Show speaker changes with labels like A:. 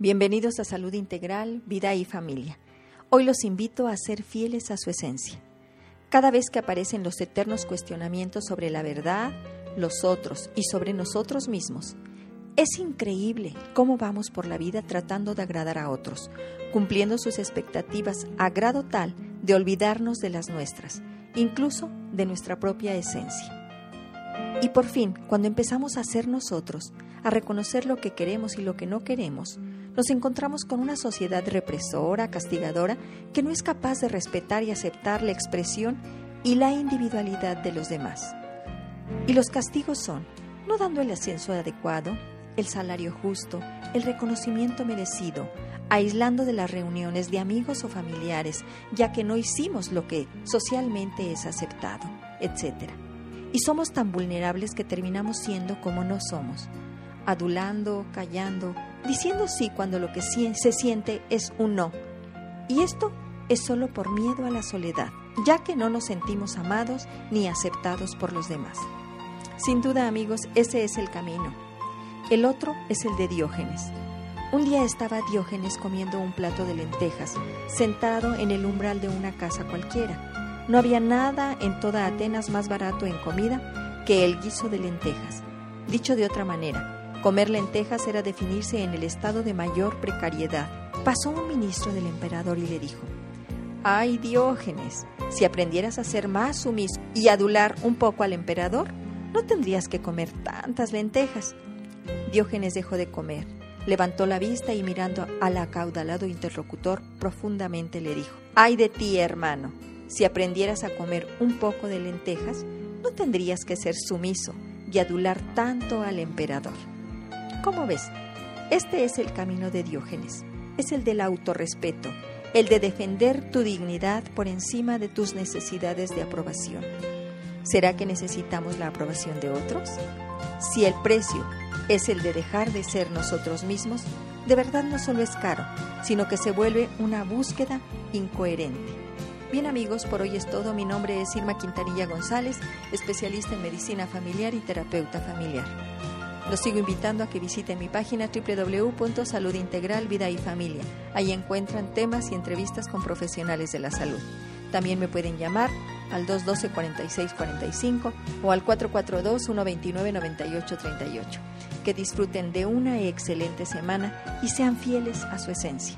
A: Bienvenidos a Salud Integral, Vida y Familia. Hoy los invito a ser fieles a su esencia. Cada vez que aparecen los eternos cuestionamientos sobre la verdad, los otros y sobre nosotros mismos, es increíble cómo vamos por la vida tratando de agradar a otros, cumpliendo sus expectativas a grado tal de olvidarnos de las nuestras, incluso de nuestra propia esencia. Y por fin, cuando empezamos a ser nosotros, a reconocer lo que queremos y lo que no queremos, nos encontramos con una sociedad represora, castigadora, que no es capaz de respetar y aceptar la expresión y la individualidad de los demás. Y los castigos son, no dando el ascenso adecuado, el salario justo, el reconocimiento merecido, aislando de las reuniones de amigos o familiares, ya que no hicimos lo que socialmente es aceptado, etc. Y somos tan vulnerables que terminamos siendo como no somos, adulando, callando, diciendo sí cuando lo que se siente es un no. Y esto es solo por miedo a la soledad, ya que no nos sentimos amados ni aceptados por los demás. Sin duda, amigos, ese es el camino. El otro es el de Diógenes. Un día estaba Diógenes comiendo un plato de lentejas, sentado en el umbral de una casa cualquiera. No había nada en toda Atenas más barato en comida que el guiso de lentejas. Dicho de otra manera, Comer lentejas era definirse en el estado de mayor precariedad. Pasó un ministro del emperador y le dijo, Ay Diógenes, si aprendieras a ser más sumiso y adular un poco al emperador, no tendrías que comer tantas lentejas. Diógenes dejó de comer, levantó la vista y mirando al acaudalado interlocutor profundamente le dijo, Ay de ti, hermano, si aprendieras a comer un poco de lentejas, no tendrías que ser sumiso y adular tanto al emperador. ¿Cómo ves? Este es el camino de Diógenes, es el del autorrespeto, el de defender tu dignidad por encima de tus necesidades de aprobación. ¿Será que necesitamos la aprobación de otros? Si el precio es el de dejar de ser nosotros mismos, de verdad no solo es caro, sino que se vuelve una búsqueda incoherente. Bien amigos, por hoy es todo. Mi nombre es Irma Quintanilla González, especialista en medicina familiar y terapeuta familiar. Los sigo invitando a que visiten mi página www.salud integral vida y familia. Ahí encuentran temas y entrevistas con profesionales de la salud. También me pueden llamar al 212-4645 o al 442-129-9838. Que disfruten de una excelente semana y sean fieles a su esencia.